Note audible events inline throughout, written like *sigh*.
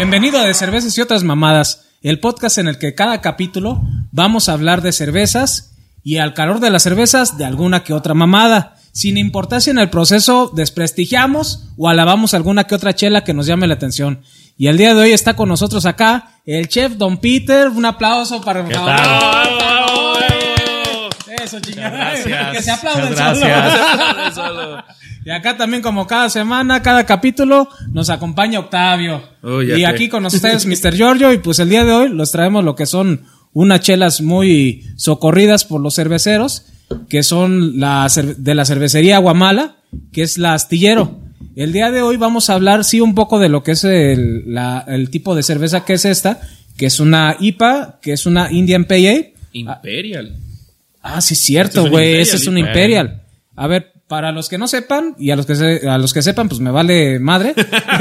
Bienvenido a De Cervezas y otras mamadas, el podcast en el que cada capítulo vamos a hablar de cervezas y al calor de las cervezas de alguna que otra mamada. Sin importar si en el proceso desprestigiamos o alabamos alguna que otra chela que nos llame la atención. Y el día de hoy está con nosotros acá el chef Don Peter. Un aplauso para favor. Eso, chingada. Gracias. *laughs* Que se solo. gracias. Y acá también como cada semana, cada capítulo, nos acompaña Octavio. Oh, y sé. aquí con ustedes Mr. Giorgio y pues el día de hoy los traemos lo que son unas chelas muy socorridas por los cerveceros, que son la de la cervecería Guamala, que es la Astillero. El día de hoy vamos a hablar sí un poco de lo que es el, la- el tipo de cerveza que es esta, que es una IPA, que es una Indian PA. Imperial. Ah, sí, es cierto, es un güey. Imperial, Ese es un Imperial. A ver, para los que no sepan, y a los que, se- a los que sepan, pues me vale madre.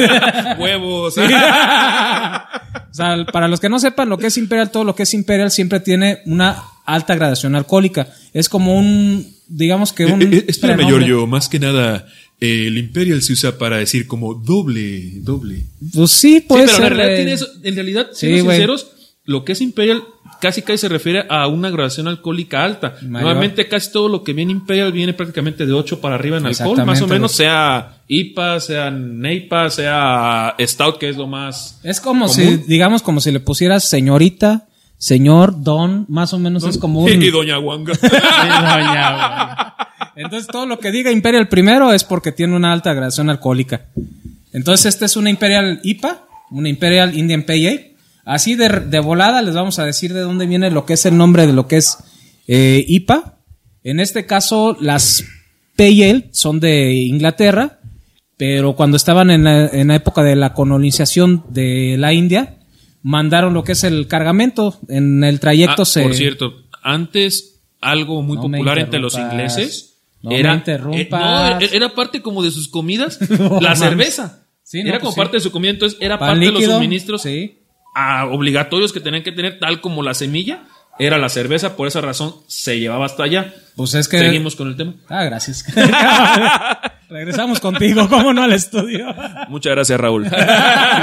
*laughs* Huevos. *laughs* o sea, para los que no sepan lo que es Imperial, todo lo que es Imperial siempre tiene una alta gradación alcohólica. Es como un, digamos que un. Eh, eh, espérame, prenombre. Giorgio, más que nada, eh, el Imperial se usa para decir como doble, doble. Pues sí, Sí, puede pero en ser. realidad, güey. tiene eso. en realidad, Sí, sinceros, lo que es Imperial casi casi se refiere a una graduación alcohólica alta. Mayor. Normalmente casi todo lo que viene Imperial viene prácticamente de 8 para arriba en alcohol, más o menos, sea IPA, sea NEIPA, sea Stout, que es lo más... Es como común. si, digamos, como si le pusieras señorita, señor, don, más o menos es como *laughs* un. *laughs* Y Doña Wanga. Entonces todo lo que diga Imperial primero es porque tiene una alta gradación alcohólica. Entonces esta es una Imperial IPA, una Imperial Indian PA. Así de, de volada les vamos a decir de dónde viene lo que es el nombre de lo que es eh, IPA. En este caso las Pale son de Inglaterra, pero cuando estaban en la, en la época de la colonización de la India, mandaron lo que es el cargamento. En el trayecto Ah, se... Por cierto, antes algo muy No popular entre los ingleses No era eh, no, era- parte como de sus comidas *laughs* la cerveza. Sí, era pues como sí. parte de su comida, entonces era Pan parte de los suministros sí. Obligatorios que tenían que tener, tal como la semilla era la cerveza, por esa razón se llevaba hasta allá. Pues es que... Seguimos con el tema. Ah, gracias. *laughs* Regresamos contigo, ¿cómo no al estudio? Muchas gracias, Raúl.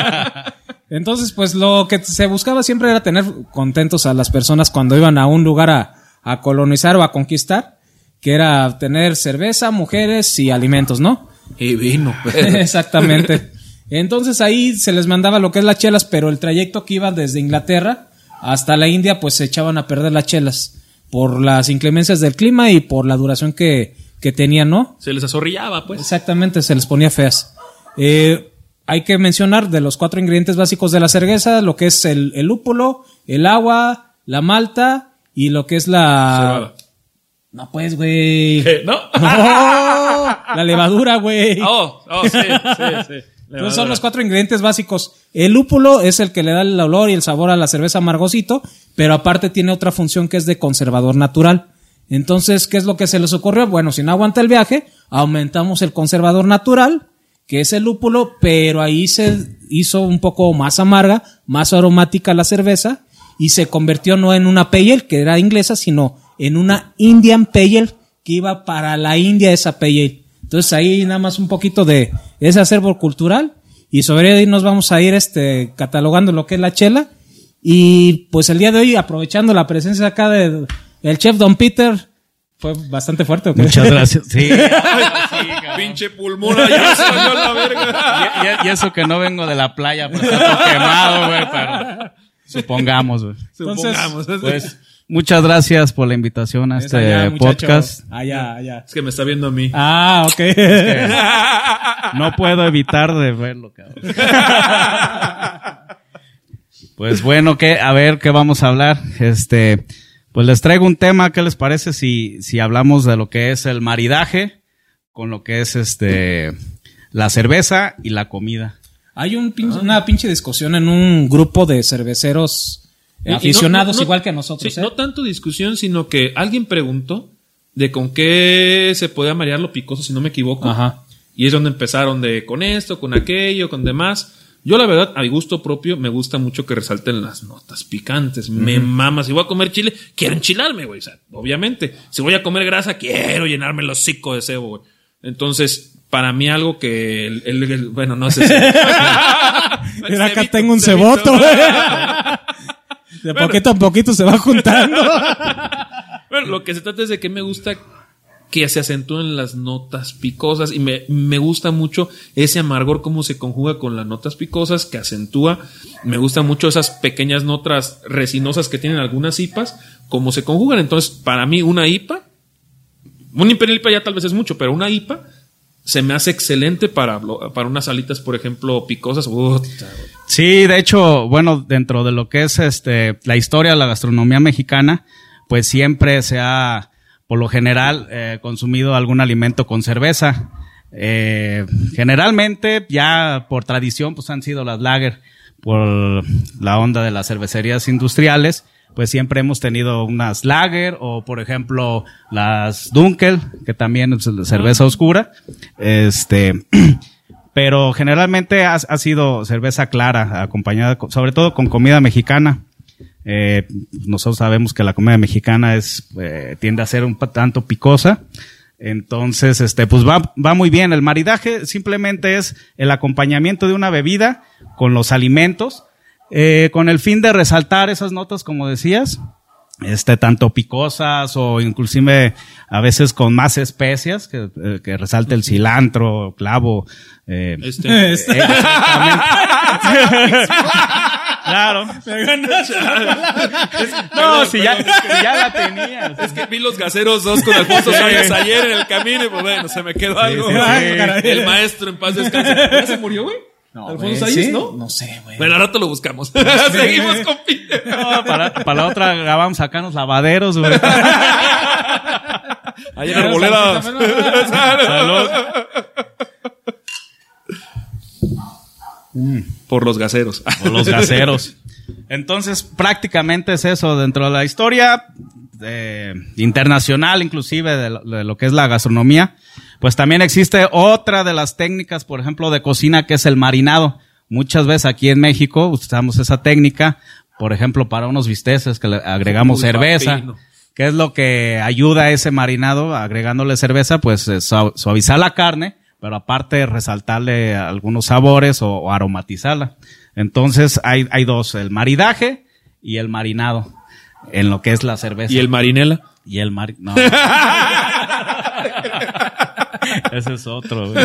*laughs* Entonces, pues lo que se buscaba siempre era tener contentos a las personas cuando iban a un lugar a, a colonizar o a conquistar, que era tener cerveza, mujeres y alimentos, ¿no? y vino. *laughs* Exactamente. Entonces ahí se les mandaba lo que es las chelas, pero el trayecto que iba desde Inglaterra hasta la India, pues se echaban a perder las chelas por las inclemencias del clima y por la duración que, que tenían, ¿no? se les azorrillaba, pues. Exactamente, se les ponía feas. Eh, hay que mencionar de los cuatro ingredientes básicos de la cerveza, lo que es el, el lúpulo, el agua, la malta y lo que es la... Cebada. No, pues, güey. ¿No? *laughs* No, *laughs* la levadura, güey. Oh, oh, sí, sí, sí. Entonces son los cuatro ingredientes básicos. El lúpulo es el que le da el olor y el sabor a la cerveza amargosito, pero aparte tiene otra función que es de conservador natural. Entonces, ¿qué es lo que se les ocurrió? Bueno, si no aguanta el viaje, aumentamos el conservador natural, que es el lúpulo, pero ahí se hizo un poco más amarga, más aromática la cerveza, y se convirtió no en una pale, que era inglesa, sino en una Indian Pale, que iba para la India esa pale. Entonces ahí nada más un poquito de ese acervo cultural y sobre ahí nos vamos a ir este catalogando lo que es la chela y pues el día de hoy aprovechando la presencia acá de el chef Don Peter fue bastante fuerte. ¿o qué? Muchas gracias. *laughs* Sí. *laughs* Pinche pulmón, ya salió la verga. Y, y- y eso que no vengo de la playa, pues está todo quemado, güey, pero supongamos, güey. Entonces, Supongamos. Pues, muchas gracias por la invitación a Es este allá, podcast. Allá, allá. Es que me está viendo a mí. Ah, ok. *laughs* No puedo evitar de verlo, cabrón. Pues bueno, que a ver qué vamos a hablar. Este, pues les traigo un tema, ¿qué les parece si si hablamos de lo que es el maridaje con lo que es este la cerveza y la comida? Hay un pin- una pinche discusión en un grupo de cerveceros No- aficionados no- no- igual que nosotros. sí, ¿eh? No tanto discusión, sino que alguien preguntó de con qué se podía marear lo picoso, si no me equivoco. Ajá. Y es donde empezaron de con esto, con aquello, con demás. Yo, la verdad, a mi gusto propio, me gusta mucho que resalten las notas picantes. Me mama. Si voy a comer chile, quiero enchilarme, güey. O sea, obviamente. Si voy a comer grasa, quiero llenarme el hocico de cebo, güey. Entonces, para mí algo que el, el- el- bueno, no sé si. *laughs* Mira, acá tengo un ceboto. *laughs* De poquito a poquito se va juntando. *laughs* Bueno, lo que se trata es de que me gusta que se acentúen las notas picosas y me, me gusta mucho ese amargor, cómo se conjuga con las notas picosas, que acentúa. Me gustan mucho esas pequeñas notas resinosas que tienen algunas IPAs, cómo se conjugan. Entonces, para mí, una IPA, un Imperial IPA ya tal vez es mucho, pero una IPA se me hace excelente para, para unas alitas, por ejemplo, picosas. Sí, de hecho, bueno, dentro de lo que es este la historia de la gastronomía mexicana, pues siempre se ha, por lo general, eh, consumido algún alimento con cerveza. Eh, generalmente, ya por tradición, pues han sido las lager, por la onda de las cervecerías industriales, pues siempre hemos tenido unas lager o, por ejemplo, las Dunkel, que también es cerveza oscura. Este, *clears throat* pero generalmente ha, ha sido cerveza clara, acompañada co- sobre todo con comida mexicana. Eh, nosotros sabemos que la comida mexicana es eh, tiende a ser un tanto picosa. Entonces, este, pues va, va muy bien. El maridaje simplemente es el acompañamiento de una bebida con los alimentos, eh, con el fin de resaltar esas notas, como decías, este, tanto picosas o inclusive a veces con más especias, que, eh, que resalte el cilantro, clavo, eh, este, Este. *laughs* Claro. *laughs* No, si ya, ya la tenías. Es que vi los gaseros dos con Alfonso Sayas ayer en el camino y pues bueno, se me quedó algo. El maestro en paz descanse. ¿Ya se murió, güey? Alfonso güey, Sayas, ¿sí? ¿no? No sé, güey. Bueno, ahora te lo buscamos. *laughs* Seguimos con Peter. No, para, para la otra grabamos acá en los lavaderos, güey. *laughs* Ahí en Arboledas. Salud. Por los gaseros. *laughs* O los gaseros. Entonces, prácticamente es eso. Dentro de la historia eh, internacional, inclusive, de lo, de lo que es la gastronomía, pues también existe otra de las técnicas, por ejemplo, de cocina, que es el marinado. Muchas veces aquí en México usamos esa técnica, por ejemplo, para unos bisteces que le agregamos Uy, cerveza. papino. ¿Qué es lo que ayuda a ese marinado? Agregándole cerveza, pues eh, su- suavizar la carne, pero aparte resaltarle algunos sabores o, o aromatizarla. Entonces hay, hay dos, el maridaje y el marinado en lo que es la cerveza. ¿Y el marinela? Y el mari... No. *laughs* Ese es otro. güey.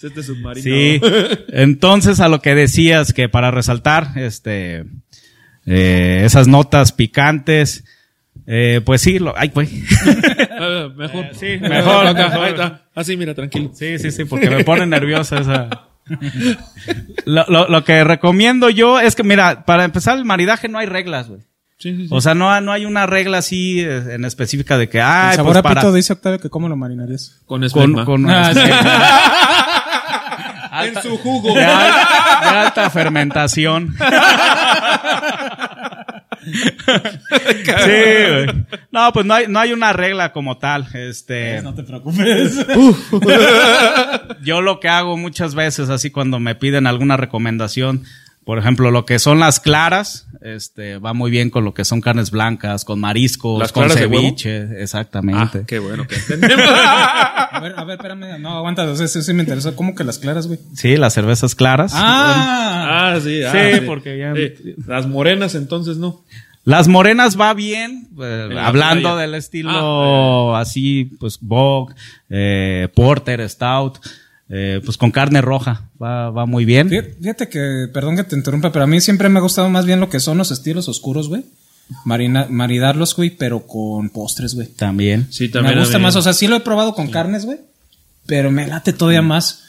Este submarino. Sí. Entonces, a lo que decías, que para resaltar este eh, esas notas picantes, eh, pues sí, lo, ay, güey. Ah, *laughs* mejor. Eh, sí, mejor, mejor. Así, mira, tranquilo. Sí, sí, sí, porque me pone nerviosa esa. *laughs* Lo, lo, lo que recomiendo yo es que, mira, para empezar el maridaje no hay reglas, güey. Sí, sí, sí. O sea, no, no hay una regla así eh, en específica de que, El ay, sabor pues a para, pito dice Octavio que cómo lo marinarías. con esperma. con Ah, sí. *laughs* en su jugo. de, al- de alta fermentación. sí, güey. No, pues no hay, no hay una regla como tal. Este, No te preocupes. yo lo que hago muchas veces, así cuando me piden alguna recomendación, por ejemplo, lo que son las claras, este, va muy bien con lo que son carnes blancas, con mariscos, ¿Las con claras de huevo? ceviche, Ah, exactamente. qué bueno que *laughs* entendemos. A ver, a ver, espérame. No, aguanta. o sea, Eso sí me interesó. ¿Cómo que las claras, güey? Sí, las cervezas claras. Ah. ah, sí. ah, Sí, porque ya- Sí. Las morenas, entonces, no. Las morenas va bien, eh, la hablando playa. del estilo así, pues Bog, eh, Porter, Stout, eh, pues con carne roja, va, va muy bien. Fíjate, que, perdón que te interrumpa, pero a mí siempre me ha gustado más bien lo que son los estilos oscuros, güey. Marina, maridarlos, güey, pero con postres, güey. También. Sí, también. Me gusta más, o sea, sí lo he probado con carnes, güey, pero me late todavía más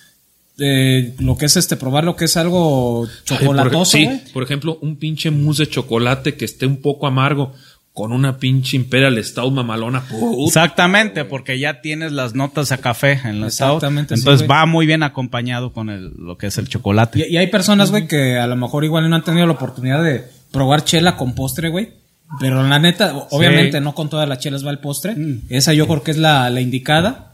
eh, lo que es este, probar lo que es algo Ay, por- chocolatoso, sí, güey. por ejemplo, un pinche mousse de chocolate que esté un poco amargo con una pinche Imperial Stout mamalona. puta. Exactamente, porque ya tienes las notas a café en la Stout. Exactamente, Entonces va muy bien acompañado con el, lo que es el chocolate. Y, y hay personas, güey, que a lo mejor igual no han tenido la oportunidad de probar chela con postre, güey. Pero la neta, obviamente no con todas las chelas va el postre. Mm. Esa yo creo que es la, la indicada.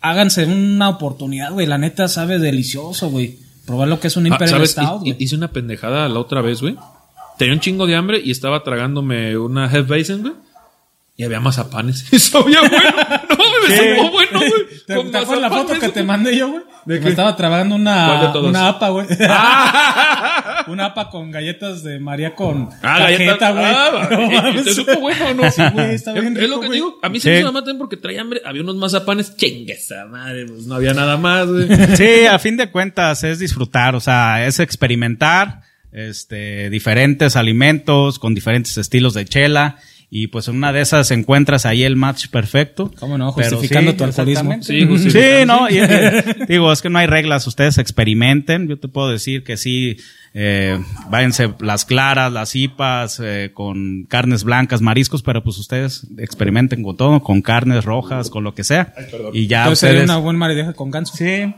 Háganse una oportunidad, güey. La neta sabe delicioso, güey. Probar lo que es un Ah, Imperial ¿sabes? Stout, güey. Hice una pendejada la otra vez, güey. Tenía un chingo de hambre y estaba tragándome una Hefeweizen, güey. y había mazapanes. *laughs* Y sabía bueno. No, me supo bueno, güey. *laughs* ¿Te, Con te acuerdas la foto que te mandé yo, güey? ¿De Me qué? estaba trabajando ¿Cuál una, una apa, güey. Ah, *laughs* una apa con galletas de María con ah cajeta, galleta, güey. ah, No ¿y- y mames. ¿Te supo bueno o no? Sí, güey, está bien Es, rico, lo que digo. A mí Sí. se me maten porque traía hambre. Había unos mazapanes. Chingue esa madre, pues no había nada más, güey. Sí, a fin de cuentas es disfrutar, o sea, es experimentar este diferentes alimentos con diferentes estilos de chela y pues en una de esas encuentras ahí el match perfecto. ¿Cómo no? Justificando tu alcoholismo. Sí, Sí, no, y- y- digo, es que no hay reglas, ustedes experimenten, yo te puedo decir que sí, eh, váyanse las claras, las hipas, eh, con carnes blancas, mariscos, pero pues ustedes experimenten con todo, con carnes rojas, con lo que sea. y ya Entonces sería ustedes... una buena maridaje con ganso. Sí,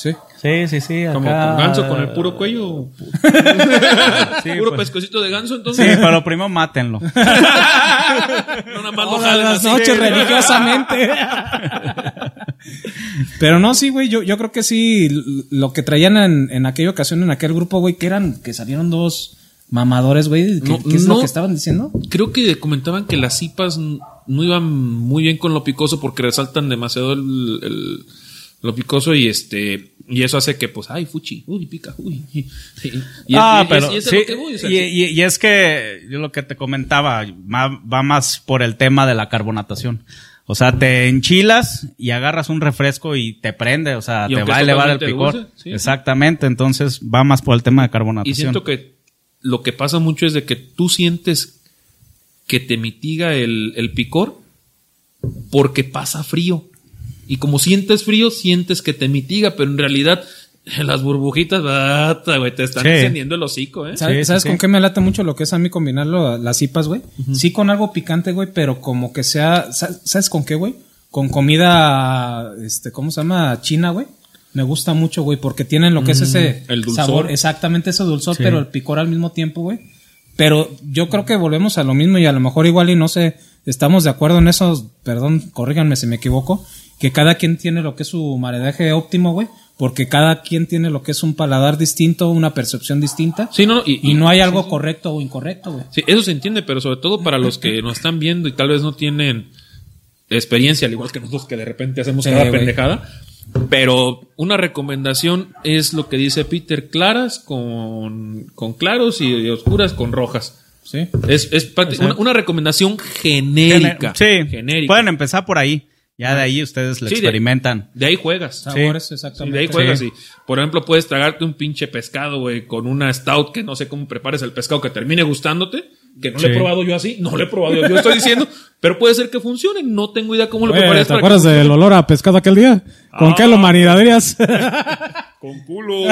Sí. sí, sí, sí. Como con ganso, con el puro cuello. *laughs* Sí, puro pues. pescocito de ganso, Sí, entonces. pero primero mátenlo. *laughs* No nada más Todas las así. noches religiosamente. *laughs* Pero no, sí, güey, yo, yo creo que sí, lo que traían en, en aquella ocasión, en aquel grupo, güey, que eran, que salieron dos mamadores, güey, ¿qué, No, qué es no. lo que estaban diciendo? Creo que comentaban que las cipas no iban muy bien con lo picoso porque resaltan demasiado el, el- lo picoso y este y eso hace que pues ay fuchi uy pica uy y, y- y- ah, y- pero y es a sí, lo que y, y- y yo lo que te comentaba va más por el tema de la carbonatación. O sea, te enchilas y agarras un refresco y te prende, o sea, Y te va a elevar el picor. dulce, sí. Exactamente, entonces va más por el tema de y carbonatación. siento que lo que pasa mucho es de que tú sientes que te mitiga el, el picor porque pasa frío y como sientes frío sientes que te mitiga pero en realidad *laughs* las burbujitas bata, güey, te están Sí. encendiendo el hocico eh ¿Sabes, Sí, sí, ¿sabes sí. con qué me lata mucho lo que es a mí combinarlo, las cipas, güey? Sí con algo picante, güey, pero como que sea, sa- ¿sabes con qué, güey? Con comida, este, ¿cómo se llama? China, güey. Me gusta mucho, güey, porque tienen lo que es ese el dulzor. sabor, exactamente ese dulzor, Sí. pero el picor al mismo tiempo, güey. Pero yo creo que volvemos a lo mismo y a lo mejor igual y no sé, estamos de acuerdo en eso, perdón, corríganme si me equivoco, que cada quien tiene lo que es su maridaje óptimo, güey, porque cada quien tiene lo que es un paladar distinto, una percepción distinta. sí no y, Y no hay algo correcto o incorrecto, güey. Sí, eso se entiende, pero sobre todo para los que nos están viendo y tal vez no tienen experiencia, al igual que nosotros que de repente hacemos Sí, cada pendejada. Pero una recomendación es lo que dice Peter, claras con, con claros y oscuras con rojas. Sí. Es, es una, una recomendación genérica. Sí, genérica. pueden empezar por ahí. Ya de ahí ustedes lo Sí, experimentan. De ahí juegas. Sabores, Sí, exactamente. de ahí juegas Sí. y, por ejemplo, puedes tragarte un pinche pescado, güey, con una stout que no sé cómo prepares el pescado que termine gustándote, que no lo Sí. he probado yo así, no lo he probado yo, yo estoy diciendo, *laughs* pero puede ser que funcione, no tengo idea cómo lo Oye, prepares. ¿Te acuerdas que del olor a pescado aquel día? ¿Con Ah. qué lo maridarías? *laughs* Con culo. *laughs*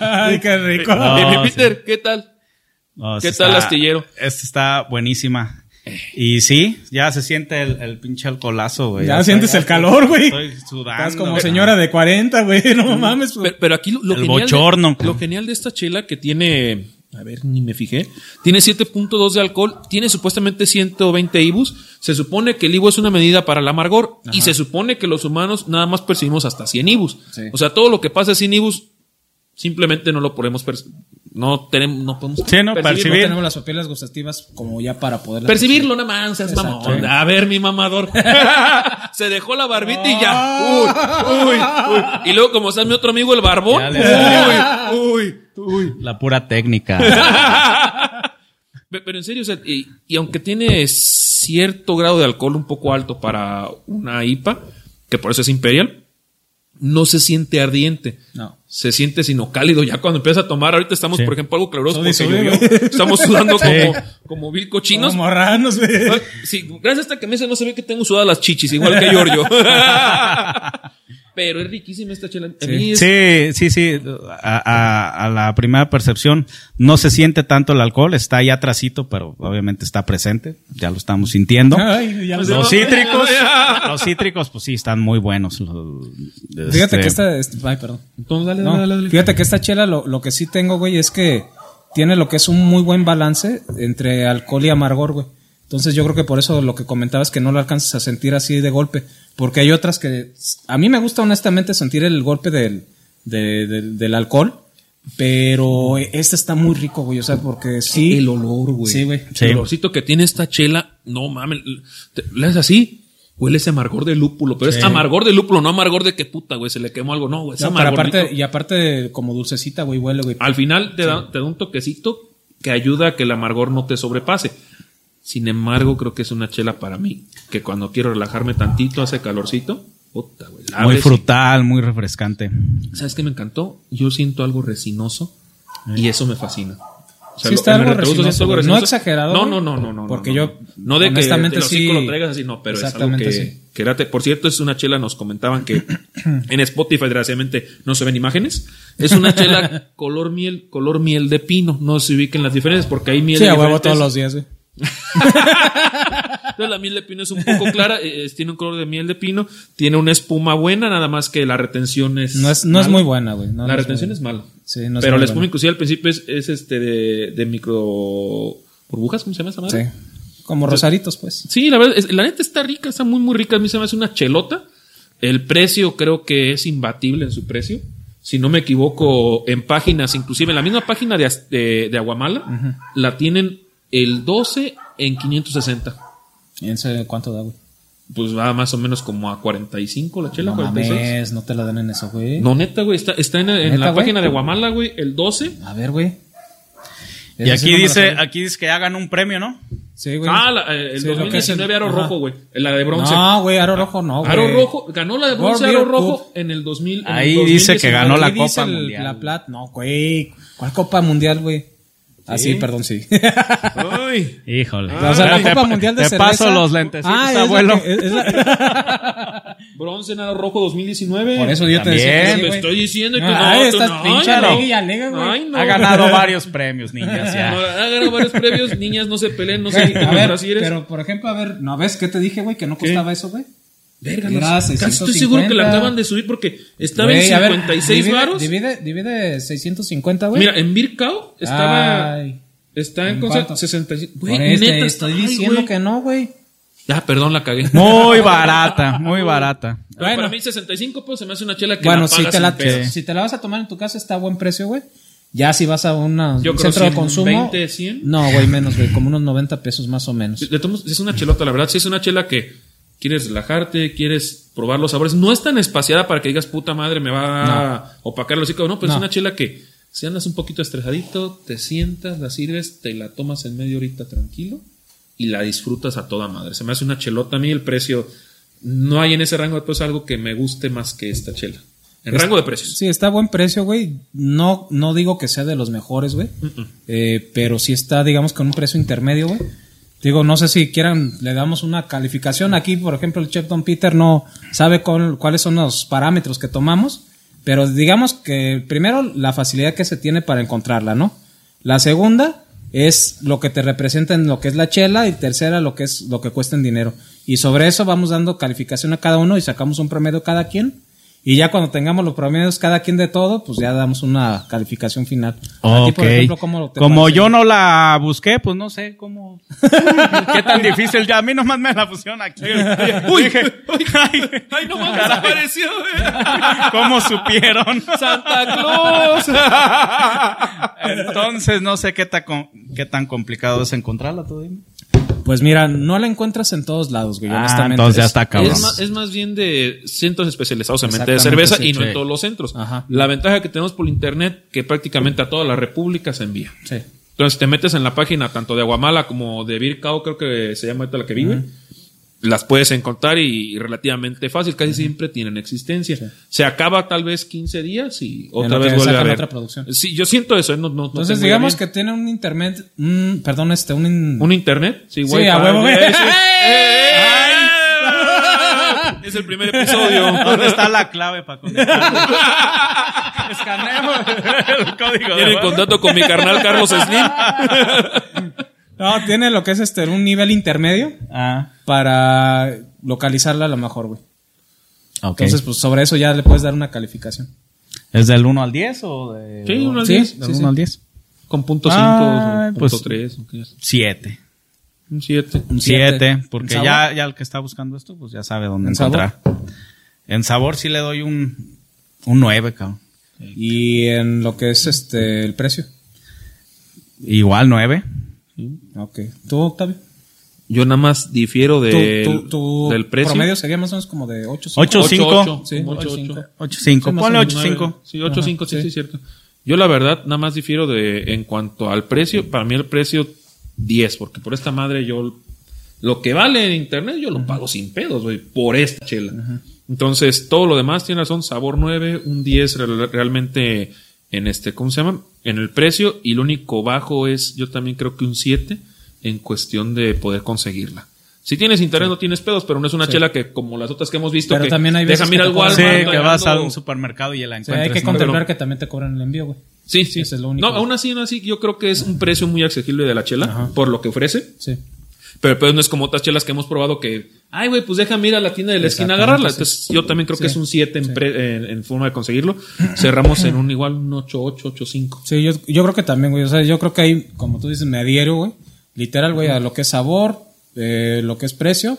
Ay, qué rico. No, Peter, ¿qué tal? No, ¿Qué tal, está- astillero? Esta está buenísima. Y sí, ya se siente el, el pinche alcoholazo, güey. Ya sientes el calor, güey. Estoy sudando. Estás como señora de 40, güey. *laughs* No mames. güey. Pero, pero aquí lo, lo El genial bochorno. De, lo genial de esta chela que tiene, a ver, ni me fijé, tiene 7.2 de alcohol, tiene supuestamente 120 IBUs. Se supone que el IBU es una medida para el amargor y se supone que los humanos nada más percibimos hasta 100 IBUs. Sí. O sea, todo lo que pasa sin IBUs simplemente no lo podemos perci- no tenemos no podemos Sí, no, No percibir. tenemos las papilas gustativas como ya para poder Percibirlo nada más, seas Exacto. mamón. A ver, mi mamador. *laughs* Se dejó la barbita y ya. Uy, uy, uy. Y luego, como está mi otro amigo, el barbón. Uy, uy, uy. La pura técnica. *laughs* Pe- Pero en serio, o sea, y, y aunque tiene cierto grado de alcohol un poco alto para una IPA, que por eso es Imperial, no se siente ardiente. No. Se siente sino cálido ya cuando empieza a tomar. Ahorita estamos, por ejemplo, algo Sudi, porque llovió. Estamos sudando *laughs* como, como vil cochinos. Como marranos, güey. Ah, Sí, gracias a esta camisa no se ve que tengo sudadas las chichis, igual que Giorgio. *laughs* Pero es riquísima esta chela. Es- Sí, sí, sí. A, a- a la primera percepción no se siente tanto el alcohol, está ahí atrasito, pero obviamente está presente. Ya lo estamos sintiendo. Ay, ya lo Los cítricos, *laughs* los cítricos, pues sí, están muy buenos. Los- Fíjate este, que esta. este- ay, perdón. Entonces, dale, No, dale, dale, dale. Fíjate que esta chela lo, lo que sí tengo, güey, es que tiene lo que es un muy buen balance entre alcohol y amargor, güey. Entonces yo creo que por eso lo que comentabas que no lo alcanzas a sentir así de golpe. Porque hay otras que... A mí me gusta honestamente sentir el golpe del, de- del- del alcohol, Pero este está muy rico, güey. O sea, porque sí. El olor, güey. Sí, güey. Sí. El olorcito que tiene esta chela, no mames, le haces así, huele ese amargor de lúpulo, pero es amargor de lúpulo, no amargor de que puta, güey, se le quemó algo, no, güey, es No, aparte, y aparte, como dulcecita, güey, huele, güey. Al final te, da, te da un toquecito que ayuda a que el amargor no te sobrepase. Sin embargo, creo que es una chela para mí, que cuando quiero relajarme tantito, hace calorcito, puta, güey. la Muy y- frutal, muy refrescante. ¿Sabes qué me encantó? Yo siento algo resinoso y eso me fascina. O sea, Sí está algo resinoso, algo. No exagerado, No, no, no, no, no. Porque no, yo, no. De que el sí- lo traigas así, no, pero es algo que, sí. que era- Por cierto, es una chela, nos comentaban que *clears throat* en Spotify, desgraciadamente, no se ven imágenes. Es una chela *laughs* color miel, color miel de pino. No se ubiquen las diferencias porque hay miel Sí, a huevo todos los días, güey. *laughs* entonces la miel de pino es un poco clara, eh, es- tiene un color de miel de pino, tiene una espuma buena, nada más que la retención es. No es, no es muy buena, güey. No, la no retención es mala. Sí, no Pero la espuma buena. inclusive al principio es, es este de, de micro burbujas, ¿cómo se llama esa madre? Sí. Como rosaritos, pues. Sí, la verdad, es- la neta está rica, está muy muy rica, a mí se me hace una chelota. El precio creo que es imbatible en su precio. Si no me equivoco, en páginas, inclusive en la misma página de, de Aguamala, la tienen el 12 en 560. ¿Y ese cuánto da, güey? Pues va más o menos como a 45 la chela, No 46. mames, no te la dan en eso, güey. No, neta, güey, está, está en, en ¿Neta, la güey? página de Guamala, güey, el 12. A ver, güey. Y aquí no dice, aquí dice que hagan un premio, ¿no? Sí, güey. Ah, la- eh, el Sí, lo que es 2019 el- Aro ajá. Rojo, güey. La de bronce. No, güey, aro rojo no, güey. Aro Rojo, ganó la de bronce World Aro Beer Rojo en el 2000. en el Ahí dice que 2019. ganó la Ahí dice Copa el- Mundial. La plata. No, güey. ¿Cuál Copa Mundial, güey? Ah, sí, perdón, sí. Ay. Híjole. o sea, la Te Copa pa- Mundial de Te cerveza. paso los lentecitos, Ah, es la abuelo. que- es- la- *laughs* Bronce en Aro Rojo 2019. Por eso yo te decía. También. sí, Te güey. estoy diciendo que Ay, no. tú estás no, pinche ay, no. Ay, no. Ha ganado varios premios, niñas, No, ya. ha ganado varios premios. Niñas, no se peleen, no se a ver, pero por ejemplo, a ver, ¿no ves qué te dije, güey? Que no costaba eso, güey. Verga, Era. Casi 650. estoy seguro que la acaban de subir porque estaba Güey, en a ver, 56 divide- varos. Divide, divide 650, güey. Mira, en Birkau estaba. Ay, está en, ¿en concepto cuánto? 65. Güey, este, neta, estoy ay, diciendo güey. que no, güey. Ah, perdón, la cagué. Muy barata, muy barata. Bueno. Para mí 65 pues se me hace una chela que Bueno, la si pagas te, la, sin pedos. si te la vas a tomar en tu casa está a buen precio, güey. Ya si vas a una, Yo un creo centro de 100, consumo. 20, 100. No, güey, menos, güey. Como unos 90 pesos más o menos. De todos modos, es una chelota, la verdad. Sí, es una chela que quieres relajarte, quieres probar los sabores. No es tan espaciada para que digas, puta madre, me va a opacar el hocico. No, pero es No. una chela que si andas un poquito estresadito, te sientas, la sirves, te la tomas en media horita tranquilo y la disfrutas a toda madre. Se me hace una chelota. A mí el precio, no hay en ese rango de precios algo que me guste más que esta chela. En rango de precios. Sí, está a buen precio, güey. No, no digo que sea de los mejores, güey. Eh, pero sí está, digamos, con un precio intermedio, güey. Digo, no sé si quieran, le damos una calificación. Aquí, por ejemplo, el chef Don Peter no sabe cuál- cuáles son los parámetros que tomamos. Pero digamos que primero la facilidad que se tiene para encontrarla, ¿no? La segunda es lo que te representa en lo que es la chela y tercera lo que es lo que cuesta en dinero. Y sobre eso vamos dando calificación a cada uno y sacamos un promedio cada quien. Y ya cuando tengamos los promedios cada quien de todo, pues ya damos una calificación final. A ti, Ok. por ejemplo, ¿cómo te Como parece? yo no la busqué, pues no sé cómo. *laughs* Qué tan difícil ya. A mí nomás me la pusieron aquí. Uy, Dije, uy, ay, *laughs* ay, no mames, desapareció, eh. ¿Cómo supieron? *laughs* Santa Claus. Entonces no sé qué tan, qué tan complicado es encontrarla, tú dime. Pues mira, no la encuentras en todos lados, güey, Ah, honestamente. entonces ya Es- está cabrón. Es más, es más bien de centros especializados en venta de cerveza sí, y no sí. en todos los centros. Ajá. La ventaja que tenemos por internet que prácticamente a toda la república se envía. Sí. Entonces te metes en la página tanto de Aguamala como de Birkao, creo que se llama ahorita la que vive. Las puedes encontrar y, relativamente fácil, casi siempre tienen existencia. Se acaba tal vez 15 días y otra vez vuelve a ver. otra producción. Sí, yo siento eso, ¿eh? no, Entonces, digamos que tiene un internet, un- perdón, este, un, in- un internet, sí, Sí, Wi-Fi, a huevo, eh, güey. sí. ¡Eh! *laughs* Es el primer episodio. ¿Dónde está la clave para conectar? *laughs* Escaneo el código. Tienen contacto con mi carnal Carlos Slim. *laughs* No, tiene lo que es este, un nivel intermedio Ah, para localizarla a lo mejor, güey. ok. Entonces, pues sobre eso ya le puedes dar una calificación. ¿Es del 1 al 10 o de...? Sí, uno al Sí, 10. Del sí, 1 sí. al 10. Con punto 5, Ah, punto pues- 3, 7. un 7. Un siete. 7, porque ¿En ya, sabor? ya el que está buscando esto, pues ya sabe dónde ¿En encontrar. En sabor sí le doy un, un 9, cabrón. Y en lo que es este el precio. Igual 9. Ok. ¿Tú, Octavio? Yo nada más difiero de, ¿Tu, tu, tu del precio. promedio sería más o menos como de 8. 8, 5. 8, Sí, como 8, 8, 8. 8, 5. Sí, más Ponle o 8, menos 5. Sí, 8, 5, sí, sí. sí, cierto. Yo la verdad nada más difiero de en cuanto al precio. Para mí el precio 10, porque por esta madre yo lo que vale en internet yo lo pago sin pedos, güey, por esta chela. Entonces, todo lo demás tiene razón, sabor 9, un 10 real- realmente en este, ¿cómo se llama? En el precio y lo único bajo es yo también creo que un 7 en cuestión de poder conseguirla. Si tienes internet no tienes pedos, pero no es una chela que como las otras que hemos visto Pero que también hay veces deja mirar que al Walmart. Sí, que vas a un supermercado y la encuentras. hay que ¿no? contemplar que también te cobran el envío, güey. Sí, sí. Ese es lo único. No, aún así, aún así, yo creo que es un precio muy accesible de la chela por lo que ofrece. Sí. Pero pues no es como otras chelas que hemos probado que, ay, güey, pues déjame ir a la tienda de la esquina a agarrarla. Entonces, yo también creo que es un 7 en, pre- en- en forma de conseguirlo. Cerramos en un igual, un 8, 8, 8, 5. Sí, yo, yo creo que también, güey. O sea, yo creo que ahí, como tú dices, me adhiero, güey. Literal, güey, a lo que es sabor, eh, lo que es precio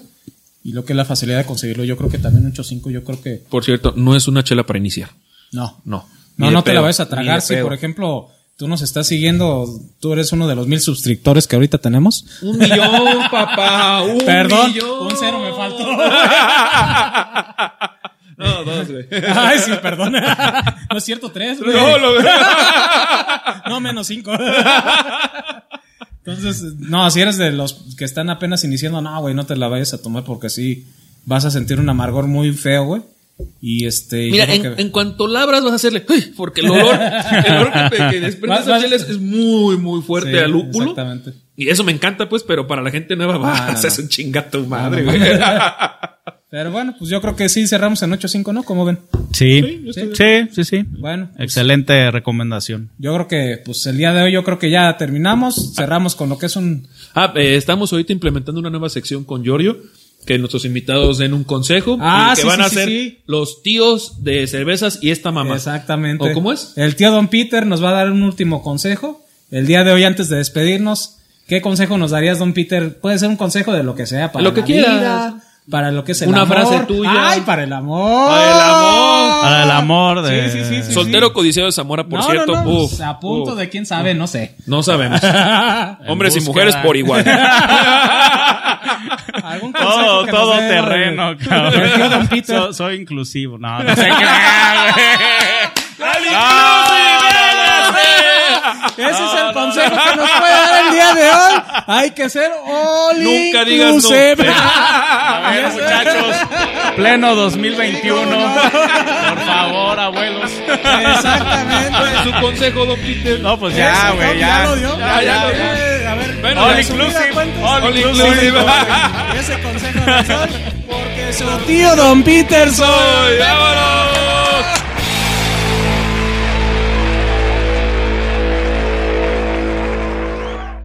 y lo que es la facilidad de conseguirlo. Yo creo que también un 8.5, yo creo que. Por cierto, no es una chela para iniciar. No. No. No, no te la vayas a tragar. Si, por ejemplo, tú nos estás siguiendo, tú eres uno de los mil suscriptores que ahorita tenemos. Un millón, papá. *laughs* Un Perdón, millón. un cero me faltó. *laughs* no, dos, güey. Ay, sí, perdón. *laughs* No es cierto, tres, güey. No, lo- No, menos cinco. Entonces, no, si eres de los que están apenas iniciando, no, güey, no te la vayas a tomar porque así vas a sentir un amargor muy feo, güey. Y este. Mira, en, que- en cuanto labras vas a hacerle, "Uy", porque el olor, el olor que, te- que desprende esa chela es, es muy, muy fuerte Sí, al lúpulo. Exactamente. Y eso me encanta, pues, pero para la gente nueva, va, Ah, no, *laughs* se no. hace un chingato madre, No, güey. *laughs* Pero bueno, pues yo creo que sí cerramos en 8.5, ¿no? Como ven. Sí, sí, sí, sí. Bueno, pues, Excelente recomendación. yo creo que, pues el día de hoy, yo creo que ya terminamos. Cerramos con lo que es un. Ah, eh, estamos ahorita implementando una nueva sección con Giorgio, que nuestros invitados den un consejo, Ah, que sí, van sí, a ser sí. los tíos de cervezas y esta mamá. Exactamente. ¿O cómo es? El tío Don Peter nos va a dar un último consejo. El día de hoy, antes de despedirnos, ¿qué consejo nos darías, Don Peter? Puede ser un consejo de lo que sea, para Lo que la quieras. vida, para lo que es el Una amor. frase tuya. Ay, para el amor. Para el amor. Para el amor de... Sí, sí, sí, sí. Soltero codiceo de Zamora, por no, cierto. no, no, Uf, a punto uf. de quién sabe, no sé. No sabemos. *laughs* Hombres y mujeres por igual. *laughs* ¿Algún consejo Todo, todo dé, terreno, cabrón. So- soy inclusivo. No, no sé qué. Ese es el consejo que nos puede dar el día de hoy. Hay que ser all Nunca digas no. inclusive. A ver, muchachos. Pleno 2021. Por favor, abuelos. Exactamente. Su consejo, don Peter. No, pues ya, güey, ¿no? ya. lo dio. Ya, ya Bueno, All inclusive. All All inclusive. inclusive. Ese consejo de sol, porque su tío Don Peter soy. ¡Vámonos!